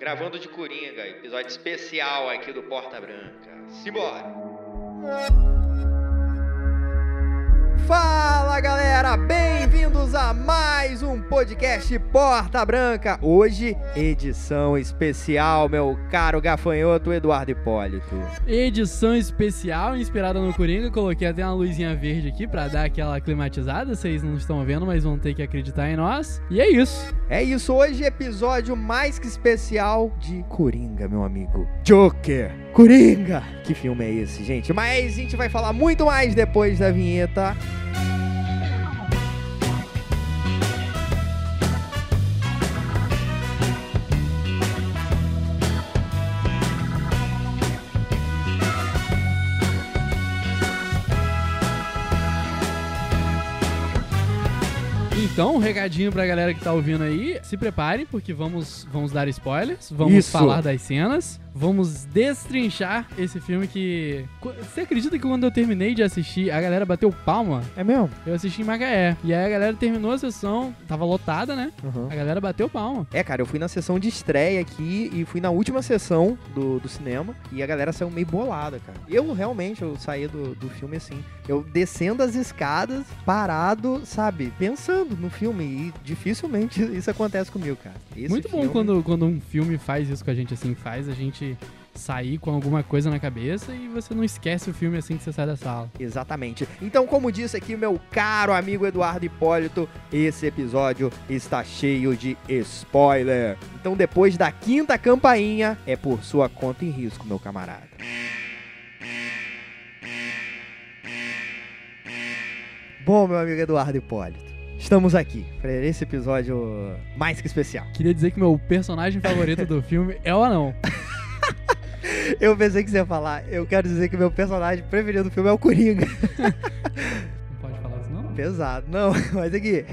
gravando de Coringa, episódio especial aqui do Porta Branca. Simbora! Fala galera, bem-vindos a mais um podcast Porta Branca. Hoje, edição especial, meu caro gafanhoto Eduardo Hipólito. Edição especial inspirada no Coringa. Coloquei até uma luzinha verde aqui pra dar aquela climatizada. Vocês não estão vendo, mas vão ter que acreditar em nós. E é isso. É isso, hoje episódio mais que especial de Coringa, meu amigo. Joker, Coringa. Que filme é esse, gente? Mas a gente vai falar muito mais depois da vinheta. Então, um recadinho pra galera que tá ouvindo aí. Se preparem, porque vamos, vamos dar spoilers. Vamos Isso. falar das cenas. Vamos destrinchar esse filme que. Qu- Você acredita que quando eu terminei de assistir, a galera bateu palma? É mesmo? Eu assisti em Macaé. E aí a galera terminou a sessão, tava lotada, né? A galera bateu palma. É, cara, eu fui na sessão de estreia aqui e fui na última sessão do, do cinema e a galera saiu meio bolada, cara. Eu realmente, eu saí do, do filme assim, eu descendo as escadas, parado, sabe, pensando no filme e dificilmente isso acontece comigo, cara. Esse Muito bom filme- quando, quando um filme faz isso com a gente assim, faz a gente sair com alguma coisa na cabeça e você não esquece o filme assim que você sai da sala. Exatamente. Então, como disse aqui meu caro amigo Eduardo Hipólito, esse episódio está cheio de spoiler. Então, depois da quinta campainha, é por sua conta e risco, meu camarada. Bom, meu amigo Eduardo Hipólito, estamos aqui para esse episódio mais que especial. Queria dizer que meu personagem favorito do filme é o anão. Eu pensei que você ia falar, eu quero dizer que meu personagem preferido do filme é o Coringa. Não pode falar isso não? Pesado, não, mas aqui,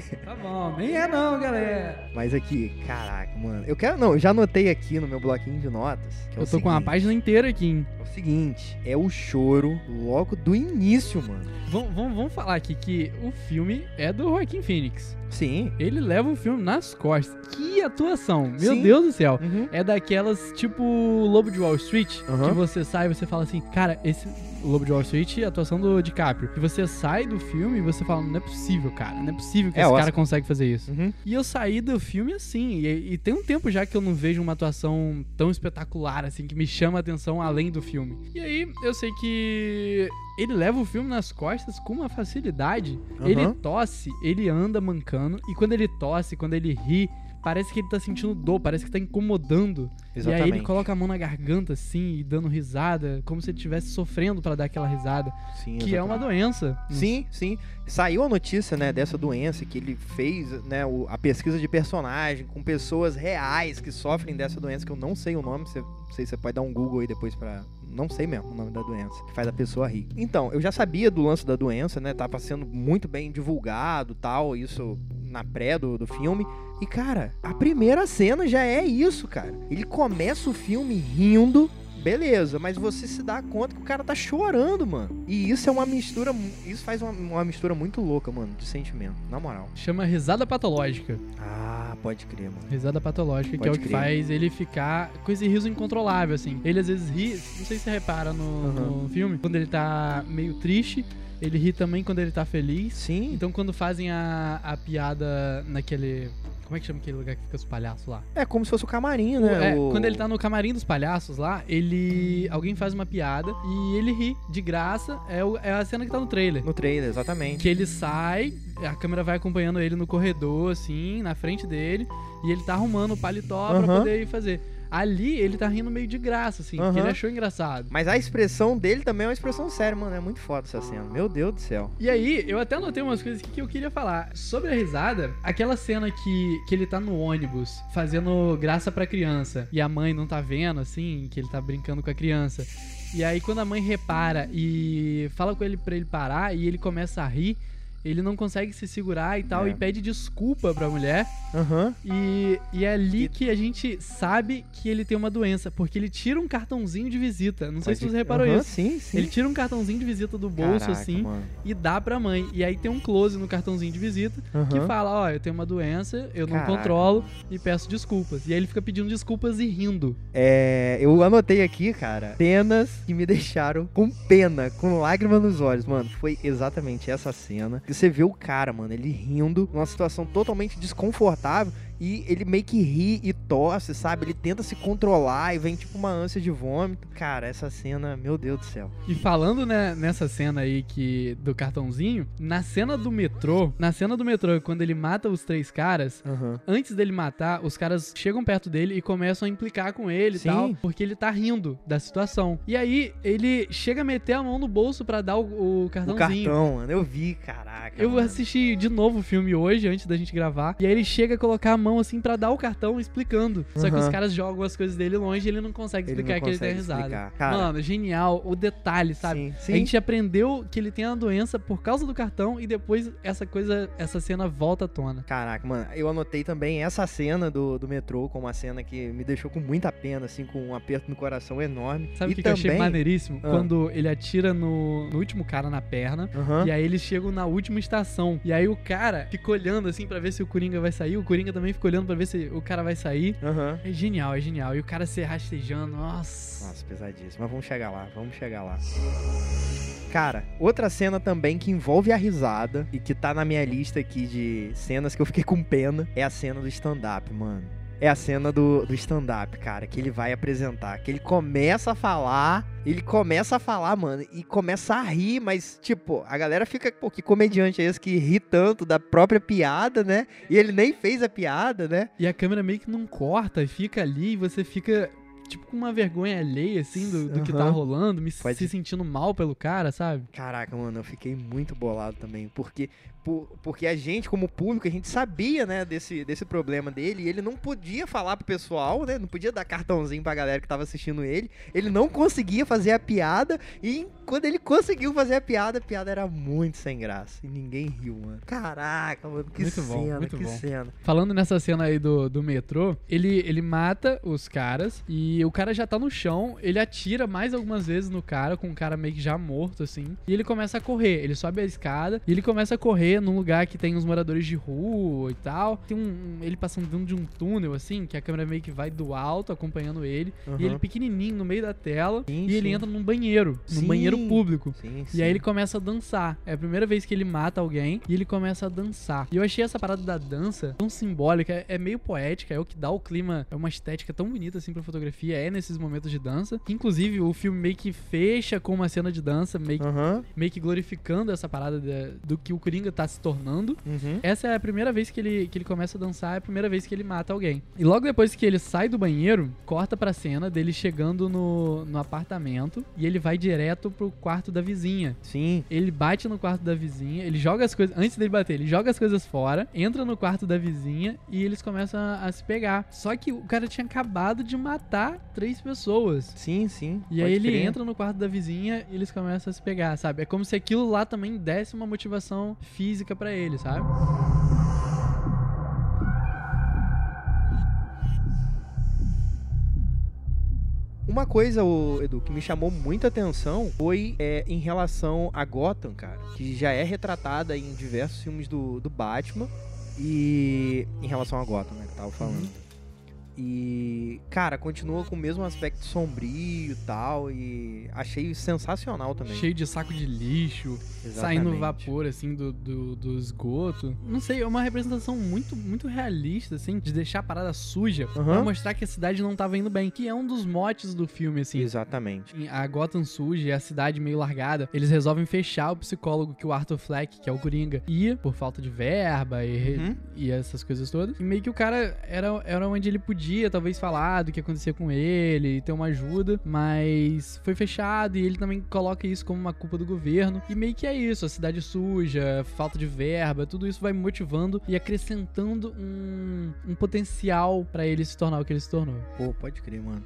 Bom, nem é não, galera. Mas aqui, caraca, mano. Eu quero. Não, eu já anotei aqui no meu bloquinho de notas. É Eu o tô com uma seguinte, página inteira aqui, hein? É o seguinte: é o choro logo do início, mano. Vamos, vamos, vamos falar aqui que o filme é do Joaquim Phoenix. Sim. Ele leva o filme nas costas. Que atuação! Meu Sim. Deus do céu! Uhum. É daquelas tipo Lobo de Wall Street, Aham. que você sai e você fala assim, cara, esse Lobo de Wall Street, a atuação do DiCaprio. E você sai do filme e você fala, não é possível, cara, não é possível que É, esse Oscar. Consegue fazer isso. Uhum. E eu saí do filme assim, e, e tem um tempo já que eu não vejo uma atuação tão espetacular assim, que me chama a atenção além do filme. E aí eu sei que ele leva o filme nas costas com uma facilidade. Aham. Ele tosse, ele anda mancando, e quando ele tosse, quando ele ri, parece que ele tá sentindo dor, parece que tá incomodando. E aí ele Exatamente. coloca a mão na garganta assim, e dando risada, como se ele estivesse sofrendo pra dar aquela risada, Sim, que é uma exatamente. doença. Sim, sim. Saiu a notícia, né, dessa doença que ele fez, né, o- a pesquisa de personagem com pessoas reais que sofrem dessa doença, que eu não sei o nome, você, não sei se você pode dar um Google aí depois pra. Não sei mesmo o nome da doença, que faz a pessoa rir. Então, eu já sabia do lance da doença, né? Tava sendo muito bem divulgado tal, isso na pré do, do filme. E, cara, a primeira cena já é isso, cara. Ele começa o filme rindo, beleza, mas você se dá conta que o cara tá chorando, mano. E isso é uma mistura, isso faz uma, uma mistura muito louca, mano, de sentimento, na moral. Chama risada patológica. Ah, pode crer, mano. Risada patológica, que é Pode o que crer. faz ele ficar com esse riso incontrolável, assim. Ele às vezes ri, não sei se você repara no, Aham. no filme, quando ele tá meio triste, ele ri também quando ele tá feliz. Sim. Então quando fazem a, a piada naquele. Como é que chama aquele lugar que fica os palhaços lá? É como se fosse o camarim, né? É, O- Quando ele tá no camarim dos palhaços lá, ele. Alguém faz uma piada e ele ri de graça. É, o- é a cena que tá no trailer. No trailer, exatamente. Que ele sai, a câmera vai acompanhando ele no corredor, assim, na frente dele, e ele tá arrumando o paletó pra Aham. poder ir fazer. Ali ele tá rindo meio de graça, assim, porque Aham. ele achou engraçado. Mas a expressão dele também é uma expressão séria, mano. É muito foda essa cena. Meu Deus do céu. E aí, eu até anotei umas coisas aqui que eu queria falar. Sobre a risada, aquela cena que, que ele tá no ônibus fazendo graça pra criança e a mãe não tá vendo, assim, que ele tá brincando com a criança. E aí, quando a mãe repara e fala com ele pra ele parar e ele começa a rir, ele não consegue se segurar e tal, É. e pede desculpa pra mulher. Aham. E, e é ali E- que a gente sabe que ele tem uma doença, porque ele tira um cartãozinho de visita. Não sei se Pode- você reparou Aham, isso. Sim, sim. Ele tira um cartãozinho de visita do bolso, Caraca, assim, mano. e dá pra mãe. E aí tem um close no cartãozinho de visita que Aham. fala: Ó, eu tenho uma doença, eu não Caraca. controlo e peço desculpas. E aí ele fica pedindo desculpas e rindo. É, eu anotei aqui, cara, cenas que me deixaram com pena, com lágrima nos olhos, mano. Foi exatamente essa cena. Você vê o cara, mano, ele rindo, numa situação totalmente desconfortável. E ele meio que ri e tosse, sabe? Ele tenta se controlar e vem tipo uma ânsia de vômito. Cara, essa cena, meu Deus do céu. E falando né, nessa cena aí que do cartãozinho, na cena do metrô, na cena do metrô, quando ele mata os três caras, Aham. antes dele matar, os caras chegam perto dele e começam a implicar com ele e Sim. tal, porque ele tá rindo da situação. E aí ele chega a meter a mão no bolso pra dar o, o O cartãozinho. cartão, mano, eu vi, caraca. Eu mano. assisti de novo o filme hoje, antes da gente gravar. E aí ele chega a colocar a mão assim pra dar o cartão explicando. Só que os caras jogam as coisas dele longe e ele não consegue Ele explicar não que ele tem consegue risada. Cara. Mano, genial. O detalhe, sabe? Sim, sim. A gente aprendeu que ele tem a doença por causa do cartão e depois essa coisa, essa cena volta à tona. Caraca, mano, eu anotei também essa cena do, do metrô como uma cena que me deixou com muita pena, assim, com um aperto no coração enorme. Sabe o que, que eu achei também- maneiríssimo? Ah. Quando ele atira no, no último cara na perna. Aham. E aí eles chegam na última estação. E aí o cara fica olhando assim pra ver se o Coringa vai sair. O Coringa também fica olhando pra ver se o cara vai sair. Aham. É genial, é genial. E o cara se rastejando, nossa. Nossa, pesadíssimo. Mas vamos chegar lá, vamos chegar lá. Cara, outra cena também que envolve a risada e que tá na minha lista aqui de cenas que eu fiquei com pena é a cena do stand-up, mano. É a cena do, do stand-up, cara, que ele vai apresentar. Que ele começa a falar, ele começa a falar, mano, e começa a rir, mas, tipo, a galera fica, pô, que comediante é esse que ri tanto da própria piada, né? E ele nem fez a piada, né? E a câmera meio que não corta e fica ali e você fica. Tipo, com uma vergonha alheia, assim, do, do que tá rolando, me Pode- se sentindo mal pelo cara, sabe? Caraca, mano, eu fiquei muito bolado também, porque por- porque a gente como público, a gente sabia, né, desse, desse problema dele, e ele não podia falar pro pessoal, né, não podia dar cartãozinho pra galera que tava assistindo ele, ele não conseguia fazer a piada, e quando ele conseguiu fazer a piada, a piada era muito sem graça, e ninguém riu, mano. Caraca, mano, que Muito bom, cena, muito que bom. cena. Falando nessa cena aí do, do metrô, ele, ele mata os caras e o cara já tá no chão, ele atira mais algumas vezes no cara, com o cara meio que já morto, assim, e ele começa a correr. Ele sobe a escada e ele começa a correr num lugar que tem uns moradores de rua e tal. Tem um. ele passando dentro de um túnel, assim, que a câmera meio que vai do alto acompanhando ele. E Aham. ele pequenininho no meio da tela. Sim, e ele sim. entra num banheiro, num Sim. banheiro público. E aí ele começa a dançar. É a primeira vez que ele mata alguém e ele começa a dançar. E eu achei essa parada da dança tão simbólica, é, é meio poética, é o que dá o clima, é uma estética tão bonita assim pra fotografia, é nesses momentos de dança. Inclusive o filme meio que fecha com uma cena de dança, meio, que- Aham. meio que glorificando essa parada da- do que o Coringa tá se tornando. Uhum. Essa é a primeira vez que ele, que ele começa a dançar, é a primeira vez que ele mata alguém. E logo depois que ele sai do banheiro, corta pra cena dele chegando no, no apartamento e ele vai direto pro quarto da vizinha. Sim. Ele bate no quarto da vizinha, ele joga as coisas. Antes dele bater, ele joga as coisas fora, entra no quarto da vizinha e eles começam a, a se pegar. Só que o cara tinha acabado de matar três pessoas. Sim, sim. E aí ele crer. entra no quarto da vizinha e eles começam a se pegar, sabe? É como se aquilo lá também desse uma motivação física pra ele, sabe? Uma coisa, Edu, que me chamou muita atenção foi é, em relação a Gotham, cara, que já é retratada em diversos filmes do, do Batman. E em relação a Gotham, né, que eu tava falando. Uhum. E, cara, continua com o mesmo aspecto sombrio e tal. E achei sensacional também. Cheio de saco de lixo, Exatamente. saindo vapor, assim, do, do, do esgoto. Não sei, é uma representação muito, muito realista, assim, de deixar a parada suja pra Aham. mostrar que a cidade não tava indo bem. Que é um dos motes do filme, assim. Exatamente. A Gotham suja e a cidade meio largada, eles resolvem fechar o psicólogo que o Arthur Fleck, que é o Coringa, ia por falta de verba e, Uhum. e essas coisas todas. E meio que o cara era, era onde ele podia, talvez, falar do que acontecia com ele ter uma ajuda, mas foi fechado e ele também coloca isso como uma culpa do governo. E meio que é isso, a cidade suja, falta de verba, tudo isso vai motivando e acrescentando um, um potencial pra ele se tornar o que ele se tornou. Pô, pode crer, mano.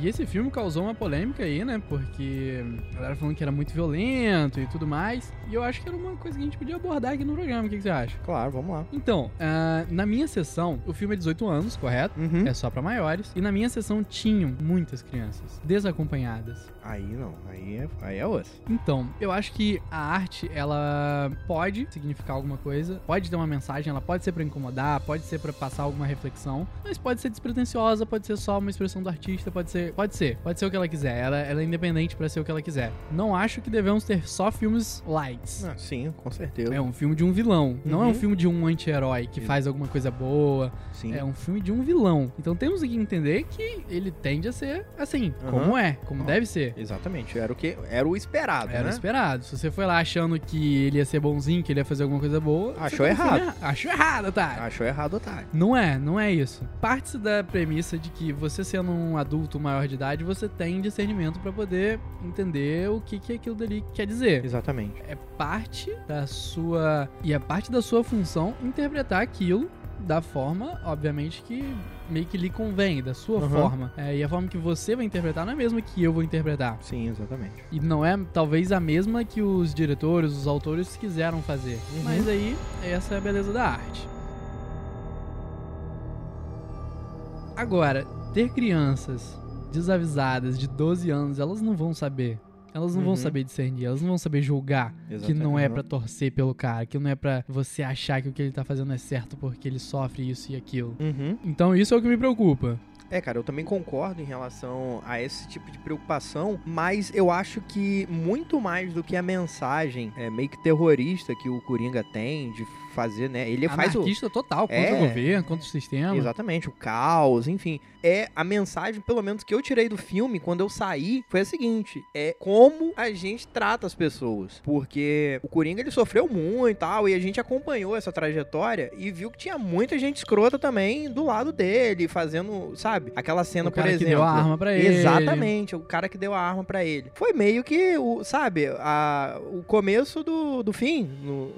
E esse filme causou uma polêmica aí, né? Porque a galera falando que era muito violento e tudo mais. E eu acho que era uma coisa que a gente podia abordar aqui no programa. O que, que você acha? Claro, vamos lá. Então, ah, na minha sessão, o filme é 18 anos, correto? Uhum. É só pra maiores. E na minha sessão tinham muitas crianças desacompanhadas. Aí não, aí é, aí é osso. Então, eu acho que a arte, ela pode significar alguma coisa, pode ter uma mensagem, ela pode ser pra incomodar, pode ser pra passar alguma reflexão, mas pode ser despretensiosa, pode ser só uma expressão do artista, pode ser, pode ser, pode ser o que ela quiser. Ela, ela é independente pra ser o que ela quiser. Não acho que devemos ter só filmes lights. Ah, sim, com certeza. É um filme de um vilão, não é um Uhum. filme de um anti-herói que faz alguma coisa boa. Sim. É um filme de um vilão. Então temos que entender que ele tende a ser assim, Aham. como é, como Ó. deve ser. Exatamente, era o que era o esperado, Era né? esperado. Se você foi lá achando que ele ia ser bonzinho, que ele ia fazer alguma coisa boa. Achou errado. filme erra- Achou errado, tá? Achou errado, otário. Não é, não é isso. Parte-se da premissa de que você sendo um adulto maior de idade, você tem discernimento pra poder entender o que, que aquilo dali quer dizer. Exatamente. É parte da sua. E é parte da sua função interpretar aquilo da forma, obviamente, que meio que lhe convém, da sua Aham. forma. É, e a forma que você vai interpretar não é a mesma que eu vou interpretar. Sim, exatamente. E não é talvez a mesma que os diretores, os autores quiseram fazer. Uhum. Mas aí, essa é a beleza da arte. Agora, ter crianças desavisadas de 12 anos, elas não vão saber. Elas não vão Uhum. saber discernir, elas não vão saber julgar que não é Exatamente. pra torcer pelo cara, que não é pra você achar que o que ele tá fazendo é certo porque ele sofre isso e aquilo. Uhum. Então isso é o que me preocupa. É, cara, eu também concordo em relação a esse tipo de preocupação, mas eu acho que muito mais do que a mensagem é, meio que terrorista que o Coringa tem de fazer, né? Ele faz o. Anarquista total, contra É. o governo, contra o sistema. Exatamente, o caos, enfim. É a mensagem, pelo menos, que eu tirei do filme quando eu saí, foi a seguinte: é como a gente trata as pessoas. Porque o Coringa ele sofreu muito e tal, e a gente acompanhou essa trajetória e viu que tinha muita gente escrota também do lado dele, fazendo, sabe? Aquela cena, o cara por que exemplo. deu a arma pra ele. Exatamente, o cara que deu a arma pra ele. Foi meio que, o, sabe, a, o começo do, do fim. no-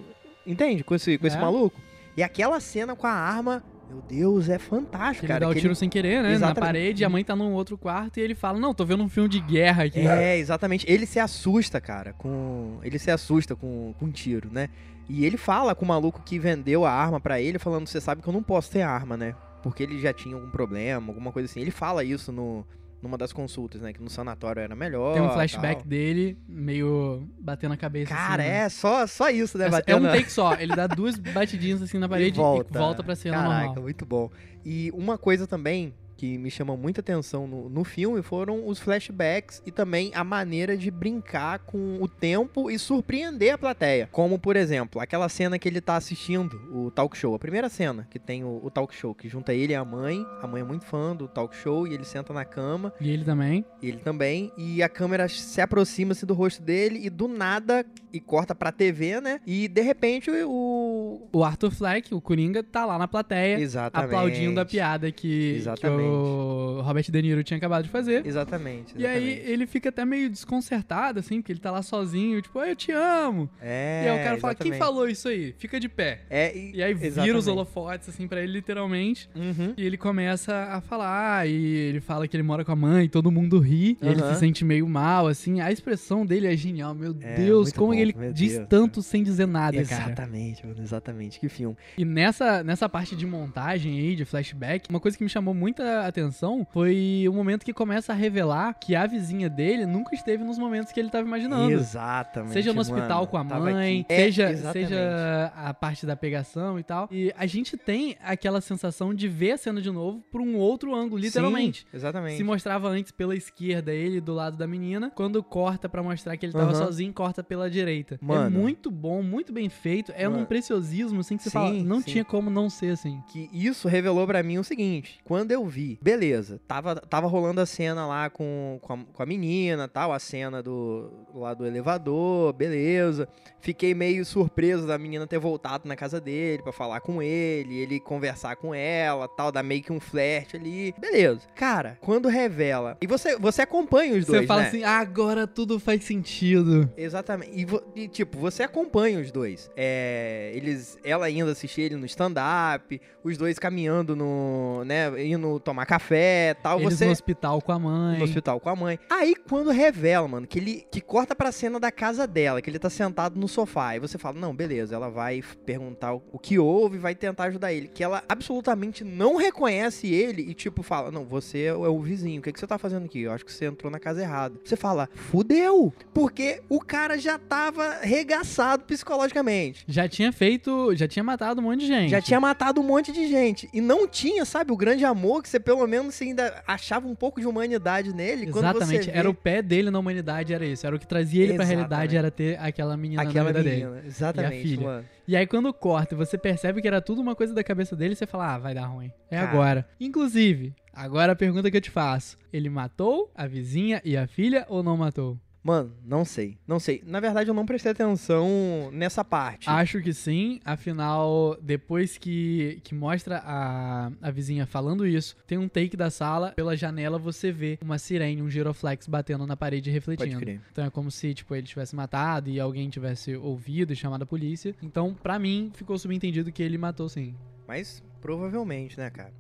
entende? Com esse, com esse É. maluco. E aquela cena com a arma, meu Deus, é fantástico, ele cara. dá o que tiro sem querer, né? Exatamente. Na parede, a mãe tá num outro quarto e ele fala: Não, tô vendo um filme de guerra aqui. É, exatamente. Ele se assusta, cara, com. Ele se assusta com, com um tiro, né? E ele fala com o maluco que vendeu a arma pra ele, falando: Você sabe que eu não posso ter arma, né? Porque ele já tinha algum problema, alguma coisa assim. Ele fala isso no, numa das consultas, né? Que no sanatório era melhor. Tem um flashback tal. dele, meio batendo a cabeça. Cara, assim, né? é só, só isso, né? É, é um take só. Ele dá duas batidinhas assim na parede e volta, e volta pra cena Caraca, normal. muito bom. E uma coisa também que me chama muita atenção no, no filme foram os flashbacks e também a maneira de brincar com o tempo e surpreender a plateia. Como, por exemplo, aquela cena que ele tá assistindo o talk show. A primeira cena que tem o, o talk show, que junta ele e a mãe. A mãe é muito fã do talk show e ele senta na cama. E ele também. E ele também. E a câmera se aproxima-se do rosto dele e do nada. E corta pra TV, né? E de repente o. O Arthur Fleck, o Coringa, tá lá na plateia. Exatamente. Aplaudindo a piada que, que Exatamente. o Robert De Niro tinha acabado de fazer. Exatamente. E aí exatamente. ele fica até meio desconcertado, assim, porque ele tá lá sozinho, tipo, "Ah, eu te amo. É, e aí o cara fala, quem exatamente. falou isso aí? Fica de pé. É, e, E aí vira os exatamente. holofotes, assim, pra ele, literalmente. Uhum. E ele começa a falar, e ele fala que ele mora com a mãe, todo mundo ri, e ele se sente meio mal, assim. A expressão dele é genial, meu É, Deus, como bom, ele meu diz Deus, tanto sem dizer nada, cara. Exatamente, mano, exatamente. Que filme. E nessa, nessa parte de montagem aí, de flashback, uma coisa que me chamou muita atenção foi o momento que começa a revelar que a vizinha dele nunca esteve nos momentos que ele tava imaginando. Exatamente. Seja no hospital mano, com a mãe. É, seja, exatamente. seja a parte da pegação e tal. E a gente tem aquela sensação de ver a cena de novo por um outro ângulo, literalmente. Sim, exatamente. Se mostrava antes pela esquerda, ele do lado da menina. Quando corta pra mostrar que ele tava Aham. sozinho, corta pela direita. É Mano. muito bom, muito bem feito. É Mano. num preciosismo, assim, que você Sim, fala, não sim. tinha como não ser assim. que isso revelou pra mim o seguinte: quando eu vi, beleza, tava, tava rolando a cena lá com, com, a, com a menina, tal, a cena do lá do elevador, beleza. Fiquei meio surpreso da menina ter voltado na casa dele pra falar com ele, ele conversar com ela, tal, dar meio que um flerte ali, beleza. Cara, quando revela e você você acompanha os dois, Você fala né? assim, agora tudo faz sentido. Exatamente. E, e, tipo, você acompanha os dois. É, eles, ela indo assistir ele no stand-up, os dois caminhando no, né, indo tomar café tal. Eles você no hospital com a mãe. no hospital com a mãe. Aí quando revela, mano, que ele que corta pra cena da casa dela, que ele tá sentado no sofá, e você fala: "Não, beleza, ela vai perguntar o, o que houve, vai tentar ajudar ele". Que ela absolutamente não reconhece ele e tipo fala: "Não, você é o, é vizinho. O que que você tá fazendo aqui? Eu acho que você entrou na casa errada". Você fala: "Fudeu", porque o cara já tava regaçado psicologicamente. Já tinha feito, já tinha matado um monte de gente. Já tinha matado um monte de gente. E não tinha, sabe, o grande amor que você pelo menos você ainda achava um pouco de humanidade nele. Exatamente, vê era o pé dele na humanidade, era isso. Era o que trazia ele pra Exatamente. realidade, era ter aquela menina aquela na vida dele. menina. Exatamente, filha. mano. E aí quando corta e você percebe que era tudo uma coisa da cabeça dele, você fala, ah, vai dar ruim. É Cara. agora. Inclusive, agora a pergunta que eu te faço. Ele matou a vizinha e a filha ou não matou? Mano, não sei. Não sei. Na verdade, eu não prestei atenção nessa parte. Acho que sim, afinal, depois que, que mostra a, a vizinha falando isso, tem um take da sala, pela janela você vê uma sirene, um giroflex batendo na parede e Pode refletindo. crer. Então é como se, tipo, ele tivesse matado e alguém tivesse ouvido e chamado a polícia. Então, pra mim, ficou subentendido que ele matou sim. Mas provavelmente, né, cara?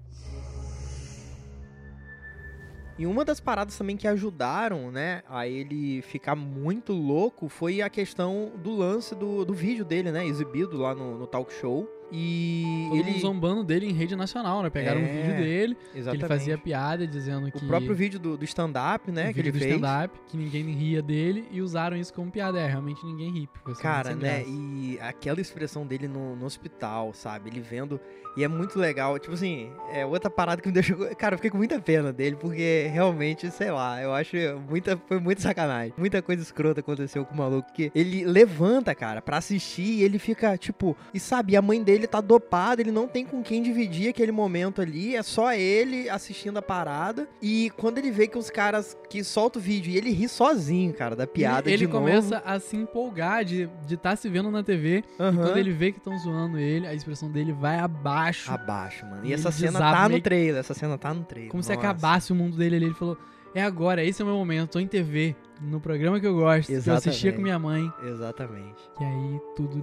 E uma das paradas também que ajudaram, né, a ele ficar muito louco foi a questão do lance do, do vídeo dele, né, exibido lá no, no talk show. E Todo ele. zombando dele em rede nacional, né? Pegaram um É, vídeo dele, ele fazia piada dizendo que... O próprio vídeo do, do stand-up, né, o que ele do fez. stand-up, que ninguém ria dele, e usaram isso como piada. É, realmente ninguém ri. Cara, né? E aquela expressão dele no, no hospital, sabe? Ele vendo. E é muito legal. Tipo assim, é outra parada que me deixou. Cara, eu fiquei com muita pena dele, porque realmente, sei lá, eu acho muita. Foi muito sacanagem. Muita coisa escrota aconteceu com o maluco. Que ele levanta, cara, pra assistir e ele fica, tipo. E sabe, a mãe dele tá dopada, ele não tem com quem dividir aquele momento ali. É só ele assistindo a parada. E quando ele vê que os caras que soltam o vídeo e ele ri sozinho, cara, da piada ele, ele de começa novo. a se empolgar de estar tá se vendo na TV. E Aham. quando ele vê que estão zoando ele, a expressão dele vai abaixo. Abaixo, mano. E E essa ele cena tá no meio- trailer. Essa cena tá no trailer. como se Nossa. acabasse o mundo dele ali. Ele falou: É agora, esse é o meu momento. Tô em TV, no programa que eu gosto, que eu assistia Exatamente. com minha mãe. Exatamente. E aí tudo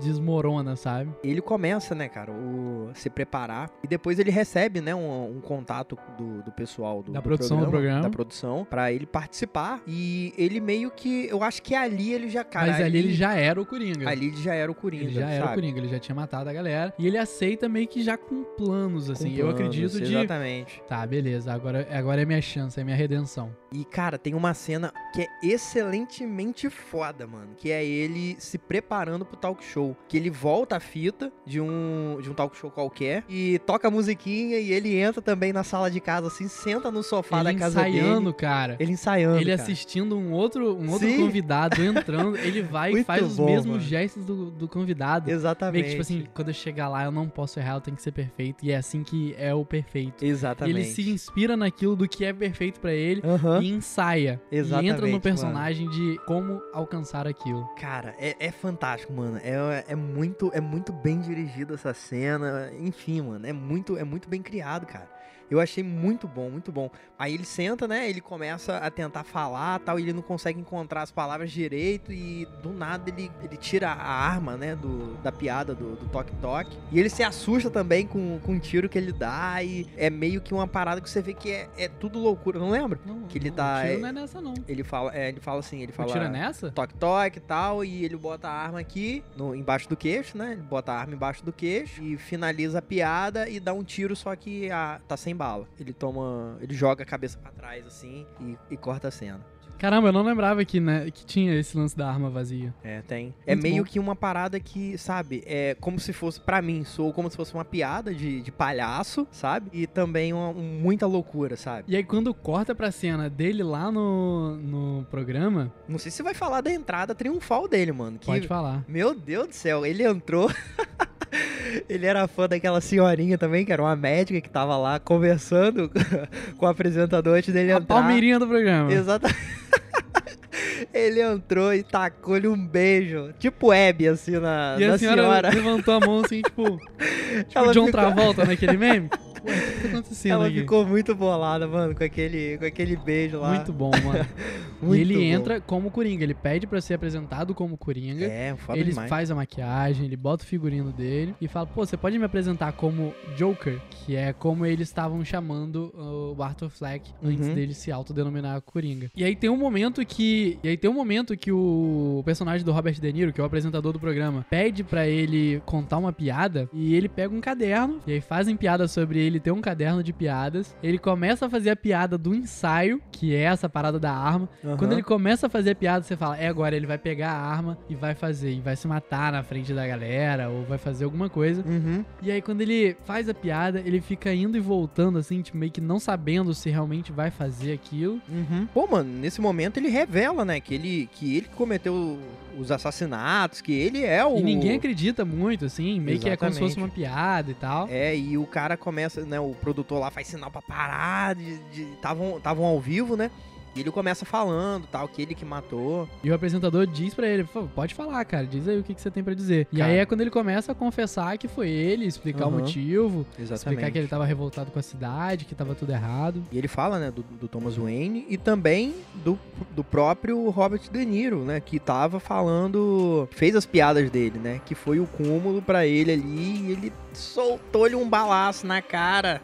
desmorona, sabe? Ele começa, né, cara, o se preparar. E depois ele recebe, né, um, um contato do, do pessoal do, Da do produção do programa. Da produção, pra ele participar. E ele meio que. Eu acho que ali ele já. Cara, Mas ali ele já era o Coringa. Ali ele já era o Coringa. Ele já era o sabe? Coringa, ele já tinha matado a galera. E ele aceita meio que já com planos, Com assim. eu planos, acredito de. Exatamente. Tá, beleza, agora, agora é minha chance, é minha redenção. E, cara, tem uma cena que é excelentemente foda, mano. Que é ele se preparando pro talk show. Que ele volta a fita de um, de um talk show qualquer e toca a musiquinha e ele entra também na sala de casa, assim, senta no sofá ele da casa ensaiando, dele. cara. Ele ensaiando. Ele cara. assistindo um outro, um outro Sim. convidado entrando, ele vai e faz os bom, mesmos mano. gestos do, do convidado. Exatamente. Meio que, tipo assim, quando eu chegar lá, eu não posso errar, eu tenho que ser perfeito. E é assim que é o perfeito. E Exatamente. ele se inspira naquilo do que é perfeito pra ele Aham. e ensaia. e entra Exatamente, no personagem de como alcançar aquilo. Cara, é, é fantástico, mano. É, é, muito, é muito bem dirigido essa cena. Enfim, mano, é muito, é muito bem criado, cara. Eu achei muito bom, muito bom. Aí ele senta, né? Ele começa a tentar falar tal, e ele não consegue encontrar as palavras direito. E do nada ele, ele tira a arma, né? Do, da piada do do toque-toque. E ele se assusta também com, com o tiro que ele dá. E é meio que uma parada que você vê que é, é tudo loucura, não lembra? Não, Que ele não, tá- O tiro é- não é nessa, não. Ele fala, é, ele fala assim, ele O fala. tiro é nessa? toque-toque e tal, e ele bota a arma aqui, no, embaixo do queixo, né? Ele bota a arma embaixo do queixo e finaliza a piada e dá um tiro, só que a, tá sem bala. Ele toma. Ele joga a cabeça pra trás, assim, e, e corta a cena. Caramba, eu não lembrava que, né, que tinha esse lance da arma vazia. É, tem. É Muito meio bom. que uma parada que, sabe, é como se fosse, pra mim, sou como se fosse uma piada de, de palhaço, sabe? E também uma, um- muita loucura, sabe? E aí, quando corta pra cena dele lá no, no programa, Não sei se vai falar da entrada triunfal dele, mano. Que, pode falar. Meu Deus do céu, ele entrou. ele era fã daquela senhorinha também, que era uma médica que tava lá conversando com o apresentador antes dele A entrar. palmeirinha do programa. Exatamente. ele entrou e tacou-lhe um beijo, tipo Hebe, assim, na, E na a senhora, senhora. levantou a mão assim, tipo, tipo Ela John ficou- Travolta naquele meme. Ué, o que tá acontecendo Ela aqui? ficou muito bolada, mano, com aquele, com aquele beijo lá. Muito bom, mano. Muito e ele bom. entra como Coringa. Ele pede pra ser apresentado como Coringa. É, foda ele demais. faz a maquiagem, ele bota o figurino dele e fala: pô, você pode me apresentar como Joker, que é como eles estavam chamando o Arthur Fleck antes Uhum. dele se autodenominar Coringa. E aí tem um momento que, e aí tem um momento que o personagem do Robert De Niro, que é o apresentador do programa, pede pra ele contar uma piada e ele pega um caderno e aí fazem piada sobre ele ter um caderno de piadas. Ele começa a fazer a piada do ensaio, que é essa parada da arma. Aham. Quando ele começa a fazer a piada, você fala, é agora, ele vai pegar a arma e vai fazer, e vai se matar na frente da galera, ou vai fazer alguma coisa. Uhum. E aí, quando ele faz a piada, ele fica indo e voltando, assim, tipo, meio que não sabendo se realmente vai fazer aquilo. Uhum. Pô, mano, nesse momento ele revela, né, que ele que ele cometeu os assassinatos, que ele é o E ninguém acredita muito, assim, meio que é como se fosse uma Exatamente. piada e tal. É, e o cara começa, né, o produtor lá faz sinal pra parar, de estavam estavam ao vivo, né? E ele começa falando, tal, que ele que matou. E o apresentador diz pra ele, "Pô, pode falar, cara, diz aí o que, que você tem pra dizer. E Cara. aí é quando ele começa a confessar que foi ele, explicar o Aham. motivo, Exatamente. explicar que ele tava revoltado com a cidade, que tava tudo errado. E ele fala, né, do, do Thomas Wayne e também do, do próprio Robert De Niro, né, que tava falando, fez as piadas dele, né, que foi o cúmulo pra ele ali e ele soltou-lhe um balaço na cara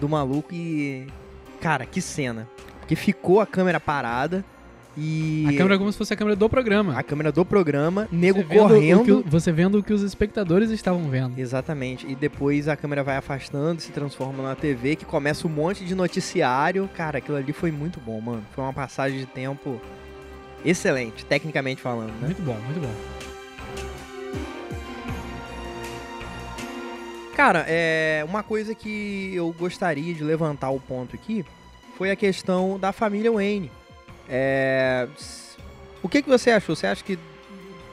do maluco e cara, que cena. Que ficou a câmera parada e A câmera é como se fosse a câmera do programa. a câmera do programa, nego Você correndo. que você vendo o que os espectadores estavam vendo. Exatamente. E depois a câmera vai afastando, se transforma na TV, que começa um monte de noticiário. Cara, aquilo ali foi muito bom, mano. Foi uma passagem de tempo excelente, tecnicamente falando, né? Muito bom, muito bom. Cara, é uma coisa que eu gostaria de levantar o ponto aqui foi a questão da família Wayne. É, O que, que você achou? Você acha que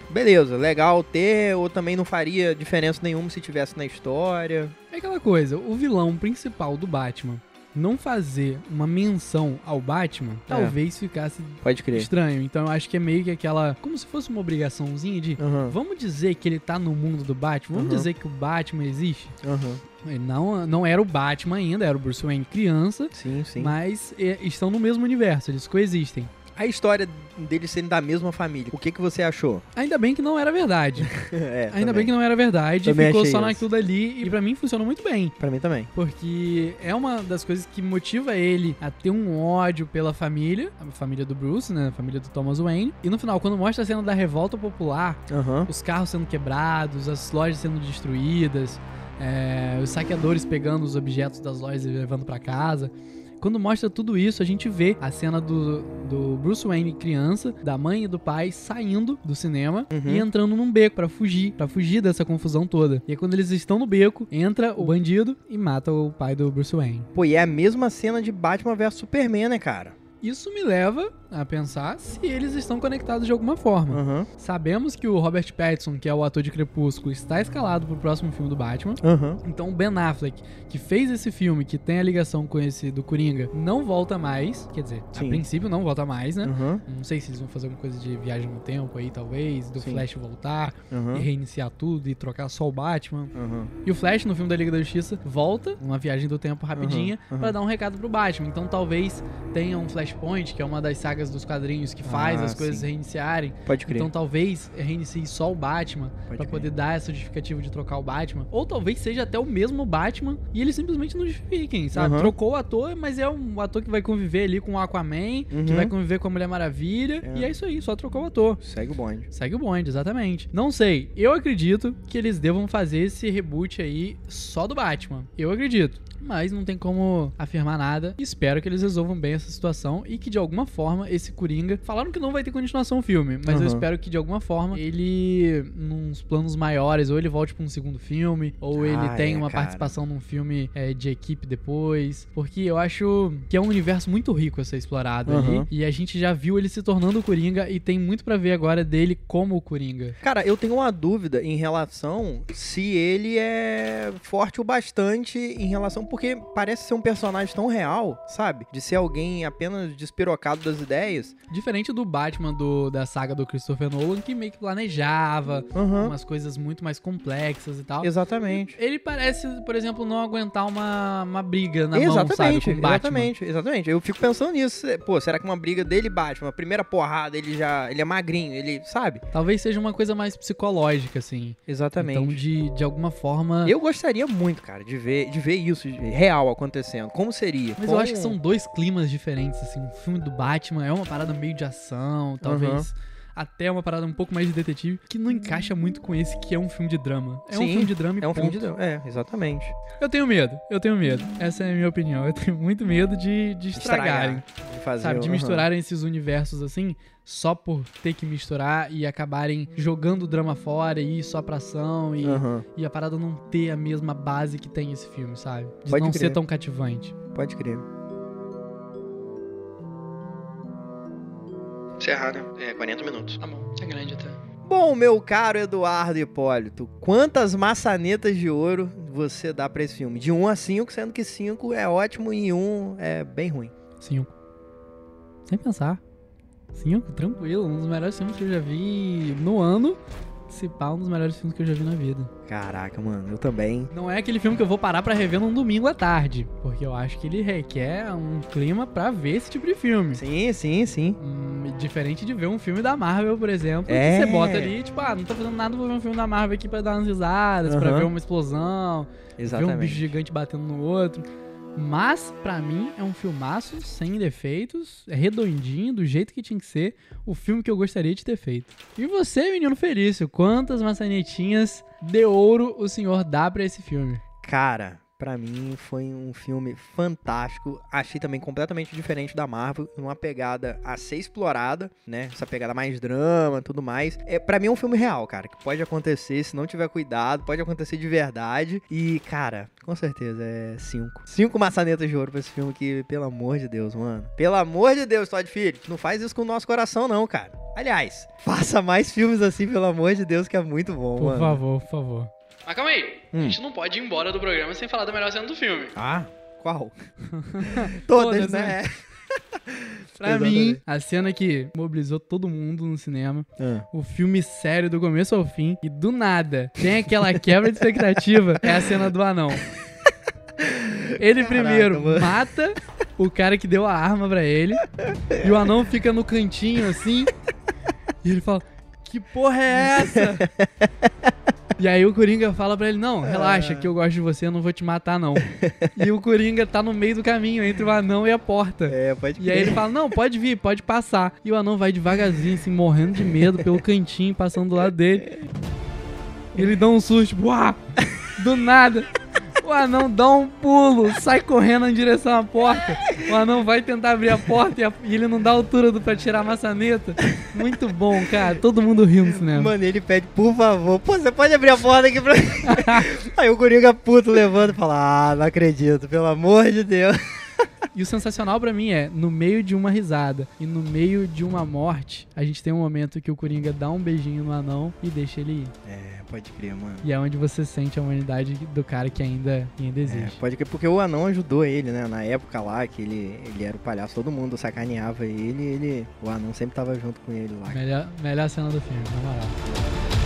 beleza, legal ter ou também não faria diferença nenhuma se tivesse na história? É aquela coisa, o vilão principal do Batman não fazer uma menção ao Batman, talvez ficasse Pode crer. estranho. Então eu acho que é meio que aquela. Como se fosse uma obrigaçãozinha de. Aham, Vamos dizer que ele tá no mundo do Batman? Vamos Uhum. dizer que o Batman existe? aham. Ele Não, não era o Batman ainda, era o Bruce Wayne criança, Sim, sim. mas é, estão no mesmo universo, eles coexistem. A história deles serem da mesma família, o que, que você achou? Ainda bem que não era verdade. é, Ainda bem que não era verdade, Também ficou só isso. naquilo dali e pra mim funcionou muito bem. Pra mim também. Porque é uma das coisas que motiva ele a ter um ódio pela família, a família do Bruce, né? A família do Thomas Wayne. E no final, quando mostra a cena da revolta popular, Aham. os carros sendo quebrados, as lojas sendo destruídas, é, os saqueadores pegando os objetos das lojas e levando pra casa. Quando mostra tudo isso, a gente vê a cena do, do Bruce Wayne criança, da mãe e do pai saindo do cinema Uhum. e entrando num beco pra fugir, pra fugir dessa confusão toda. E aí quando eles estão no beco, entra o bandido e mata o pai do Bruce Wayne. Pô, e é a mesma cena de Batman vs Superman, né, cara? Isso me leva a pensar se eles estão conectados de alguma forma. Aham. Sabemos que o Robert Pattinson, que é o ator de Crepúsculo, está escalado pro próximo filme do Batman. Aham. Então o Ben Affleck, que fez esse filme, que tem a ligação com esse do Coringa, não volta mais. Quer dizer, Sim. a princípio não volta mais, né? Aham. Não sei se eles vão fazer alguma coisa de viagem no tempo aí, talvez, do Sim. Flash voltar e reiniciar tudo e trocar só o Batman. E o Flash, no filme da Liga da Justiça, volta, uma viagem do tempo rapidinha, pra dar um recado pro Batman. Então talvez tenha um Flashpoint, que é uma das sagas dos quadrinhos que faz Ah, as coisas sim. reiniciarem. Pode crer. Então talvez reinicie só o Batman crer. poder dar essa justificativa de trocar o Batman. Ou talvez seja até o mesmo Batman e eles simplesmente não justifiquem, sabe? Aham. Trocou o ator, mas é um ator que vai conviver ali com o Aquaman, que Uhum. vai conviver com a Mulher Maravilha. É. E é isso aí, só trocou o ator. Segue o bonde. Segue o bonde, exatamente. Não sei, eu acredito que eles devam fazer esse reboot aí só do Batman. Eu acredito. Mas não tem como afirmar nada. Espero que eles resolvam bem essa situação e que de alguma forma esse Coringa. Falaram que não vai ter continuação o filme, mas eu Aham. espero que de alguma forma ele, nos planos maiores, ou ele volte pra um segundo filme, ou ele Ah, tenha é, uma cara. participação num filme é, de equipe depois. Porque eu acho que é um universo muito rico a ser explorado ali. Aham. E a gente já viu ele se tornando o Coringa e tem muito pra ver agora dele como o Coringa. Cara, eu tenho uma dúvida em relação se ele é forte o bastante em relação. Porque parece ser um personagem tão real, sabe? De ser alguém apenas despirocado das ideias. Diferente do Batman do, da saga do Christopher Nolan, que meio que planejava Aham. umas coisas muito mais complexas e tal. Exatamente. Ele parece, por exemplo, não aguentar uma, uma briga na mão, sabe? exatamente, exatamente, exatamente. Eu fico pensando nisso. Pô, será que uma briga dele Batman, a primeira porrada, ele já. Ele é magrinho, ele. Sabe? Talvez seja uma coisa mais psicológica, assim. Exatamente. Então, de, de alguma forma. Eu gostaria muito, cara, de ver, de ver isso real acontecendo. Como seria? Mas Como- eu acho que são dois climas diferentes, assim. O filme do Batman é uma parada meio de ação, talvez até uma parada um pouco mais de detetive, que não encaixa muito com esse que é um filme de drama. É um Sim, filme de drama e É um filme ponto. de. É, exatamente. Eu tenho medo, eu tenho medo. Essa é a minha opinião. Eu tenho muito medo de, de estragarem. De fazer. Sabe, de misturarem esses universos assim, só por ter que misturar e acabarem jogando o drama fora e ir só pra ação e, Aham. e a parada não ter a mesma base que tem esse filme, sabe? De Pode não crer. ser tão cativante. Pode crer. Encerrar, né? É 40 minutos. Tá bom, é grande até. Bom, meu caro Eduardo Hipólito, quantas maçanetas de ouro você dá pra esse filme? De 1 a 5, sendo que 5 é ótimo e 1 é bem ruim. Cinco. Sem pensar. Cinco, tranquilo. Um dos melhores filmes que eu já vi no ano. Se pá, um dos melhores filmes que eu já vi na vida. Caraca, mano, eu também. Não é aquele filme que eu vou parar pra rever num domingo à tarde. Porque eu acho que ele requer um clima pra ver esse tipo de filme. Sim, sim, sim. Hum, diferente de ver um filme da Marvel, por exemplo, É. que você bota ali, tipo, ah, não tô fazendo nada, vou ver um filme da Marvel aqui pra dar umas risadas, pra Aham. ver uma explosão, ver um Exatamente. bicho gigante batendo no outro. Mas, pra mim, é um filmaço sem defeitos, é redondinho, do jeito que tinha que ser, o filme que eu gostaria de ter feito. E você, menino Felício, quantas maçanetinhas de ouro o senhor dá pra esse filme? Cara, pra mim foi um filme fantástico. Achei também completamente diferente da Marvel, uma pegada a ser explorada, né? Essa pegada mais drama, tudo mais. É, para mim é um filme real, cara, que pode acontecer se não tiver cuidado, pode acontecer de verdade. E, cara, com certeza é cinco. Cinco maçanetas de ouro pra esse filme que, pelo amor de Deus, mano. Pelo amor de Deus, Todd Phillips, não faz isso com o nosso coração não, cara. Aliás, faça mais filmes assim, pelo amor de Deus, que é muito bom, Por mano. favor, por favor. Mas calma aí, Hum. a gente não pode ir embora do programa sem falar da melhor cena do filme. Ah, qual? Todas, Todas, né? Pra Exatamente. mim, a cena que mobilizou todo mundo no cinema, Ah. o filme sério do começo ao fim, e do nada tem aquela quebra de expectativa, é a cena do anão. Ele Caraca, primeiro mano. mata o cara que deu a arma pra ele, e o anão fica no cantinho assim, e ele fala: Que porra é essa? E aí o Coringa fala pra ele, não, relaxa, que eu gosto de você, eu não vou te matar, não. E o Coringa tá no meio do caminho, entre o anão e a porta. É, pode E aí ele fala, não, pode vir, pode passar. E o anão vai devagarzinho, assim, morrendo de medo pelo cantinho, passando do lado dele. Ele dá um susto, uá! Do nada. O anão dá um pulo, sai correndo em direção à porta. O anão vai tentar abrir a porta e, a- e ele não dá altura do, pra tirar a maçaneta. Muito bom, cara. Todo mundo riu no cinema. Mano, ele pede, por favor, pô, você pode abrir a porta aqui pra mim? Aí o Coringa puto levanta e fala, ah, não acredito, pelo amor de Deus. E o sensacional pra mim é, no meio de uma risada e no meio de uma morte, a gente tem um momento que o Coringa dá um beijinho no anão e deixa ele ir. É, pode crer, mano. E é onde você sente a humanidade do cara que ainda, ainda É, existe. pode crer, porque o anão ajudou ele, né? Na época lá, que ele, ele era o palhaço, todo mundo sacaneava ele, ele. O anão sempre tava junto com ele lá. Melhor, melhor cena do filme, na moral.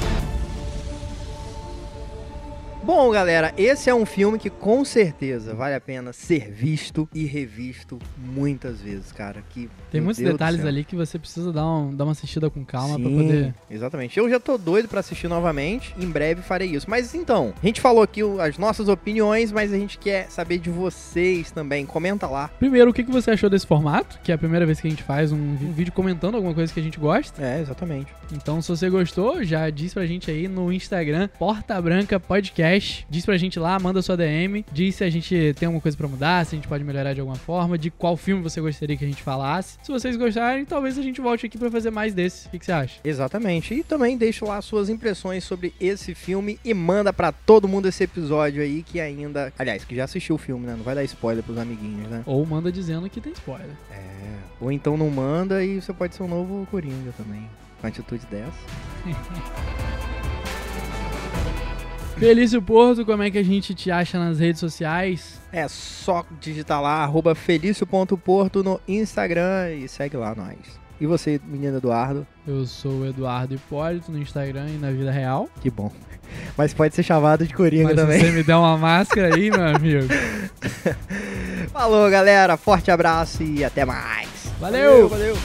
Bom, galera, esse é um filme que com certeza vale a pena ser visto e revisto muitas vezes, cara. Que, Tem muitos Deus detalhes ali que você precisa dar, um- dar uma assistida com calma pra Sim, poder. Exatamente. Eu já tô doido pra assistir novamente. Em breve farei isso. Mas então, a gente falou aqui as nossas opiniões, mas a gente quer saber de vocês também. Comenta lá. Primeiro, o que você achou desse formato? Que é a primeira vez que a gente faz um, um vídeo comentando alguma coisa que a gente gosta. É, exatamente. Então, se você gostou, já diz pra gente aí no Instagram, Porta Branca Podcast. Diz pra gente lá, manda sua DM. Diz se a gente tem alguma coisa pra mudar, se a gente pode melhorar de alguma forma, de qual filme você gostaria que a gente falasse. Se vocês gostarem, talvez a gente volte aqui pra fazer mais desse. O que, que você acha? Exatamente. E também deixa lá suas impressões sobre esse filme e manda pra todo mundo esse episódio aí que ainda. Aliás, que já assistiu o filme, né? Não vai dar spoiler pros amiguinhos, né? Ou manda dizendo que tem spoiler. É. Ou então não manda e você pode ser um novo Coringa também. Com atitude dessa. Felício Porto, como é que a gente te acha nas redes sociais? É só digitar lá, arroba felício.porto no Instagram e segue lá nós. E você, menino Eduardo? Eu sou o Eduardo Hipólito no Instagram e na vida real. Que bom. Mas pode ser chamado de Coringa Mas também. você me der uma máscara aí, meu amigo. Falou, galera. Forte abraço e até mais. Valeu! valeu.